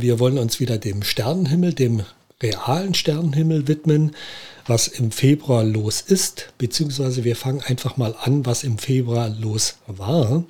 Wir wollen uns wieder dem Sternenhimmel, dem realen Sternenhimmel widmen, was im Februar los ist, beziehungsweise wir fangen einfach mal an, was im Februar los war.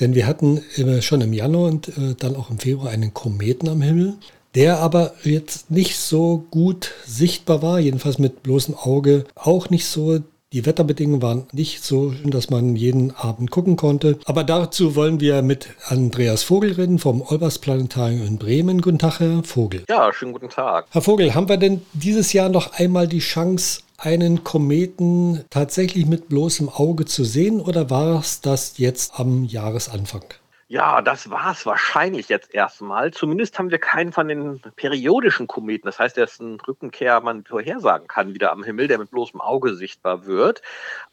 Denn wir hatten schon im Januar und äh, dann auch im Februar einen Kometen am Himmel, der aber jetzt nicht so gut sichtbar war, jedenfalls mit bloßem Auge auch nicht so die Wetterbedingungen waren nicht so schön, dass man jeden Abend gucken konnte. Aber dazu wollen wir mit Andreas Vogel reden vom Olbers Planetarium in Bremen. Guten Tag, Herr Vogel. Ja, schönen guten Tag. Herr Vogel, haben wir denn dieses Jahr noch einmal die Chance, einen Kometen tatsächlich mit bloßem Auge zu sehen oder war es das jetzt am Jahresanfang? Ja, das war es wahrscheinlich jetzt erstmal. Zumindest haben wir keinen von den periodischen Kometen. Das heißt, der ist ein Rückenkehr, man vorhersagen kann, wieder am Himmel, der mit bloßem Auge sichtbar wird.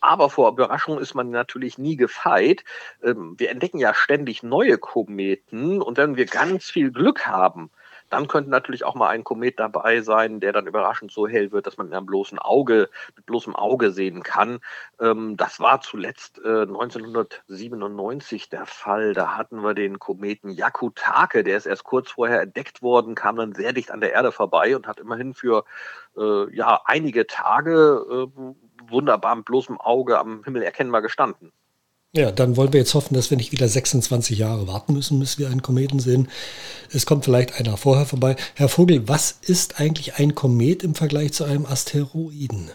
Aber vor Überraschung ist man natürlich nie gefeit. Ähm, wir entdecken ja ständig neue Kometen und wenn wir ganz viel Glück haben, dann könnte natürlich auch mal ein Komet dabei sein, der dann überraschend so hell wird, dass man mit einem bloßen Auge, mit bloßem Auge sehen kann. Ähm, das war zuletzt äh, 1997 der Fall. Da hatten wir den Kometen Yakutake, der ist erst kurz vorher entdeckt worden, kam dann sehr dicht an der Erde vorbei und hat immerhin für äh, ja einige Tage äh, wunderbar mit bloßem Auge am Himmel erkennbar gestanden. Ja, dann wollen wir jetzt hoffen, dass wir nicht wieder 26 Jahre warten müssen, bis wir einen Kometen sehen. Es kommt vielleicht einer vorher vorbei. Herr Vogel, was ist eigentlich ein Komet im Vergleich zu einem Asteroiden?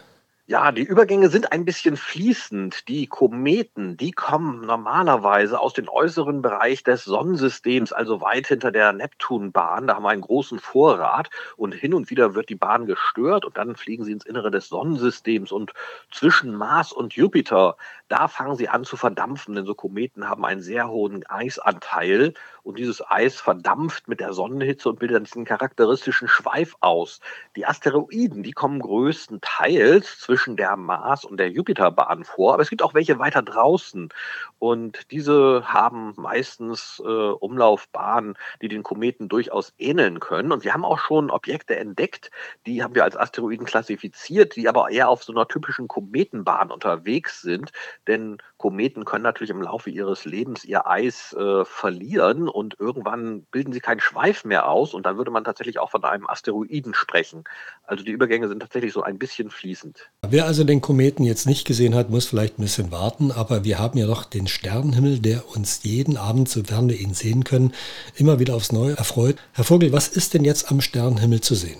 Ja, die Übergänge sind ein bisschen fließend. Die Kometen, die kommen normalerweise aus dem äußeren Bereich des Sonnensystems, also weit hinter der Neptunbahn. Da haben wir einen großen Vorrat und hin und wieder wird die Bahn gestört und dann fliegen sie ins Innere des Sonnensystems und zwischen Mars und Jupiter, da fangen sie an zu verdampfen, denn so Kometen haben einen sehr hohen Eisanteil und dieses Eis verdampft mit der Sonnenhitze und bildet dann diesen charakteristischen Schweif aus. Die Asteroiden, die kommen größtenteils zwischen der Mars- und der Jupiterbahn vor, aber es gibt auch welche weiter draußen und diese haben meistens äh, Umlaufbahnen, die den Kometen durchaus ähneln können und wir haben auch schon Objekte entdeckt, die haben wir als Asteroiden klassifiziert, die aber eher auf so einer typischen Kometenbahn unterwegs sind, denn Kometen können natürlich im Laufe ihres Lebens ihr Eis äh, verlieren und irgendwann bilden sie keinen Schweif mehr aus und dann würde man tatsächlich auch von einem Asteroiden sprechen. Also die Übergänge sind tatsächlich so ein bisschen fließend. Wer also den Kometen jetzt nicht gesehen hat, muss vielleicht ein bisschen warten, aber wir haben ja doch den Sternenhimmel, der uns jeden Abend, sofern wir ihn sehen können, immer wieder aufs Neue erfreut. Herr Vogel, was ist denn jetzt am Sternenhimmel zu sehen?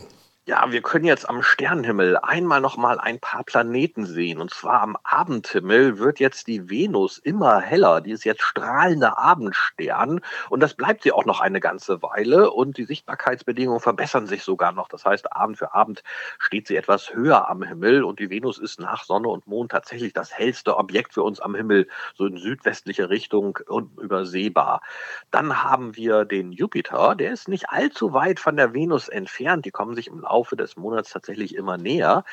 Ja, wir können jetzt am Sternenhimmel einmal noch mal ein paar Planeten sehen. Und zwar am Abendhimmel wird jetzt die Venus immer heller. Die ist jetzt strahlender Abendstern. Und das bleibt sie auch noch eine ganze Weile. Und die Sichtbarkeitsbedingungen verbessern sich sogar noch. Das heißt, Abend für Abend steht sie etwas höher am Himmel. Und die Venus ist nach Sonne und Mond tatsächlich das hellste Objekt für uns am Himmel, so in südwestliche Richtung unübersehbar. Dann haben wir den Jupiter. Der ist nicht allzu weit von der Venus entfernt. Die kommen sich im Laufe des Monats tatsächlich immer näher.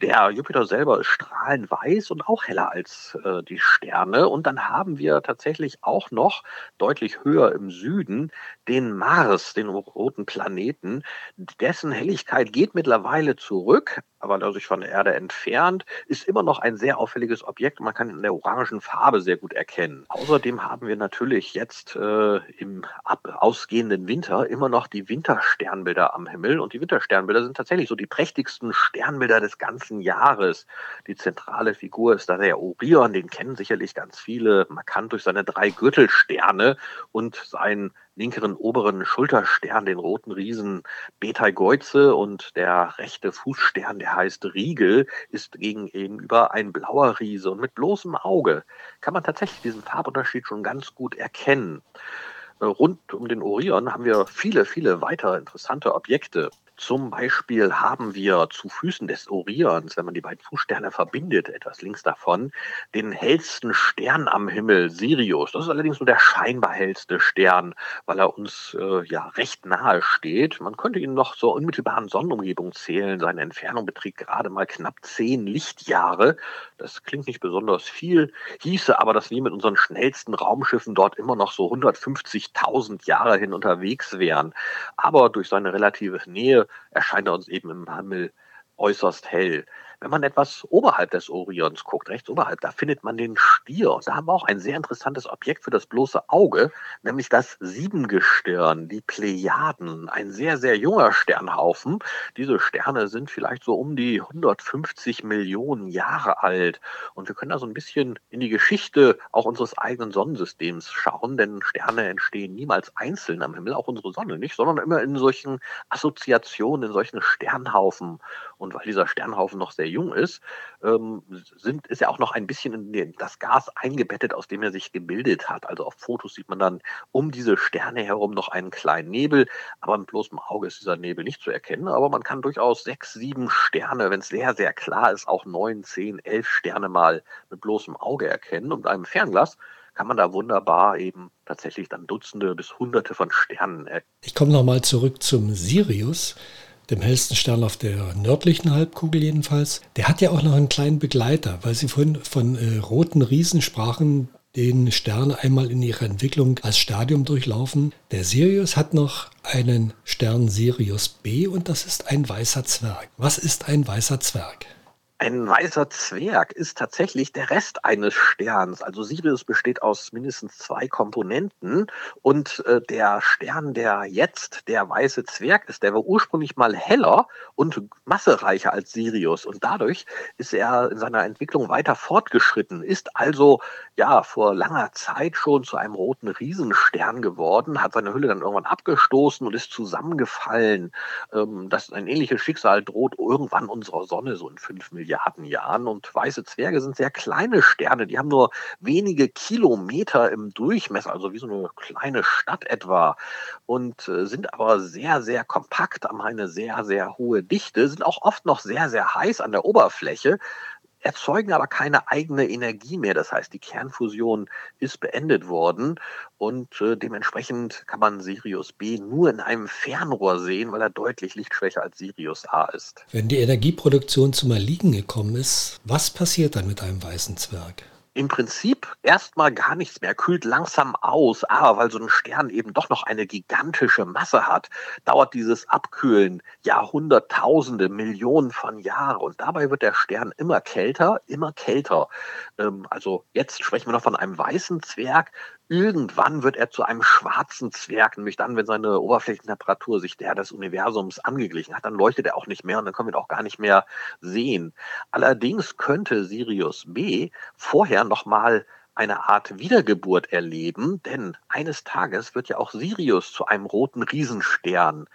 Der Jupiter selber ist strahlend weiß und auch heller als äh, die Sterne. Und dann haben wir tatsächlich auch noch deutlich höher im Süden den Mars, den roten Planeten. Dessen Helligkeit geht mittlerweile zurück, aber da sich von der Erde entfernt, ist immer noch ein sehr auffälliges Objekt. Man kann in der orangen Farbe sehr gut erkennen. Außerdem haben wir natürlich jetzt äh, im ausgehenden Winter immer noch die Wintersternbilder am Himmel. Und die Wintersternbilder sind tatsächlich so die prächtigsten Sternbilder des ganzen Jahres. Die zentrale Figur ist da der Orion, den kennen sicherlich ganz viele, markant durch seine drei Gürtelsterne und seinen linkeren oberen Schulterstern, den roten Riesen Betelgeuse und der rechte Fußstern, der heißt Riegel, ist gegenüber ein blauer Riese und mit bloßem Auge kann man tatsächlich diesen Farbunterschied schon ganz gut erkennen. Äh, rund um den Orion haben wir viele, viele weitere interessante Objekte. Zum Beispiel haben wir zu Füßen des Orions, wenn man die beiden Fußsterne verbindet, etwas links davon, den hellsten Stern am Himmel, Sirius. Das ist allerdings nur der scheinbar hellste Stern, weil er uns äh, ja recht nahe steht. Man könnte ihn noch zur unmittelbaren Sonnenumgebung zählen. Seine Entfernung beträgt gerade mal knapp zehn Lichtjahre. Das klingt nicht besonders viel, hieße aber, dass wir mit unseren schnellsten Raumschiffen dort immer noch so 150.000 Jahre hin unterwegs wären. Aber durch seine relative Nähe erscheint er uns eben im Himmel äußerst hell. Wenn man etwas oberhalb des Orions guckt, rechts oberhalb, da findet man den Stier. Und da haben wir auch ein sehr interessantes Objekt für das bloße Auge, nämlich das Siebengestirn, die Plejaden. Ein sehr, sehr junger Sternhaufen. Diese Sterne sind vielleicht so um die 150 Millionen Jahre alt. Und wir können da so ein bisschen in die Geschichte auch unseres eigenen Sonnensystems schauen, denn Sterne entstehen niemals einzeln am Himmel, auch unsere Sonne nicht, sondern immer in solchen Assoziationen, in solchen Sternhaufen. Und weil dieser Sternhaufen noch sehr jung ist, ähm, sind, ist er auch noch ein bisschen in den, das Gas eingebettet, aus dem er sich gebildet hat. Also auf Fotos sieht man dann um diese Sterne herum noch einen kleinen Nebel, aber mit bloßem Auge ist dieser Nebel nicht zu erkennen. Aber man kann durchaus sechs, sieben Sterne, wenn es sehr, sehr klar ist, auch neun, zehn, elf Sterne mal mit bloßem Auge erkennen. Und einem Fernglas kann man da wunderbar eben tatsächlich dann Dutzende bis Hunderte von Sternen erkennen. Ich komme nochmal zurück zum Sirius dem hellsten Stern auf der nördlichen Halbkugel jedenfalls. Der hat ja auch noch einen kleinen Begleiter, weil Sie vorhin von äh, roten Riesen sprachen, den Sterne einmal in ihrer Entwicklung als Stadium durchlaufen. Der Sirius hat noch einen Stern Sirius B und das ist ein weißer Zwerg. Was ist ein weißer Zwerg? Ein weißer Zwerg ist tatsächlich der Rest eines Sterns. Also Sirius besteht aus mindestens zwei Komponenten und äh, der Stern, der jetzt der weiße Zwerg ist, der war ursprünglich mal heller und massereicher als Sirius und dadurch ist er in seiner Entwicklung weiter fortgeschritten, ist also ja vor langer Zeit schon zu einem roten Riesenstern geworden, hat seine Hülle dann irgendwann abgestoßen und ist zusammengefallen. Ähm, das ein ähnliches Schicksal droht irgendwann unserer Sonne so in fünf Milliarden Jahren. Und weiße Zwerge sind sehr kleine Sterne, die haben nur wenige Kilometer im Durchmesser, also wie so eine kleine Stadt etwa, und äh, sind aber sehr, sehr kompakt, haben eine sehr, sehr hohe Dichte, sind auch oft noch sehr, sehr heiß an der Oberfläche erzeugen aber keine eigene Energie mehr. Das heißt, die Kernfusion ist beendet worden und äh, dementsprechend kann man Sirius B nur in einem Fernrohr sehen, weil er deutlich lichtschwächer als Sirius A ist. Wenn die Energieproduktion zum Erliegen gekommen ist, was passiert dann mit einem weißen Zwerg? Im Prinzip erstmal gar nichts mehr, kühlt langsam aus, aber weil so ein Stern eben doch noch eine gigantische Masse hat, dauert dieses Abkühlen Jahrhunderttausende, Millionen von Jahren und dabei wird der Stern immer kälter, immer kälter. Ähm, also jetzt sprechen wir noch von einem weißen Zwerg, Irgendwann wird er zu einem schwarzen Zwerg, nämlich dann, wenn seine Oberflächentemperatur sich der des Universums angeglichen hat, dann leuchtet er auch nicht mehr und dann können wir ihn auch gar nicht mehr sehen. Allerdings könnte Sirius B vorher nochmal eine Art Wiedergeburt erleben, denn eines Tages wird ja auch Sirius zu einem roten Riesenstern.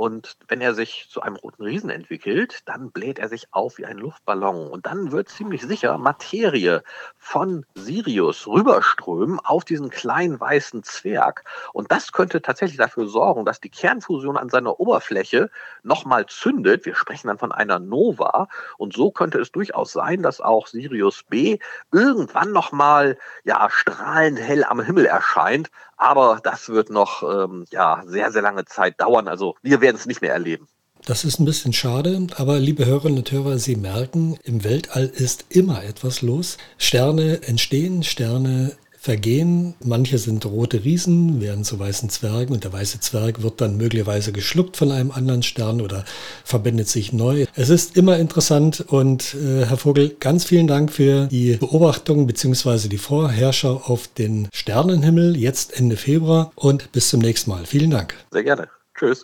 Und wenn er sich zu einem roten Riesen entwickelt, dann bläht er sich auf wie ein Luftballon. Und dann wird ziemlich sicher Materie von Sirius rüberströmen auf diesen kleinen weißen Zwerg. Und das könnte tatsächlich dafür sorgen, dass die Kernfusion an seiner Oberfläche nochmal zündet. Wir sprechen dann von einer Nova. Und so könnte es durchaus sein, dass auch Sirius B irgendwann nochmal ja, strahlenhell am Himmel erscheint. Aber das wird noch ähm, ja, sehr, sehr lange Zeit dauern. Also wir werden es nicht mehr erleben. Das ist ein bisschen schade, aber liebe Hörerinnen und Hörer, Sie merken, im Weltall ist immer etwas los. Sterne entstehen, Sterne vergehen. Manche sind rote Riesen, werden zu weißen Zwergen und der weiße Zwerg wird dann möglicherweise geschluckt von einem anderen Stern oder verbindet sich neu. Es ist immer interessant und äh, Herr Vogel, ganz vielen Dank für die Beobachtung bzw. die Vorherschau auf den Sternenhimmel jetzt Ende Februar und bis zum nächsten Mal. Vielen Dank. Sehr gerne. Tschüss.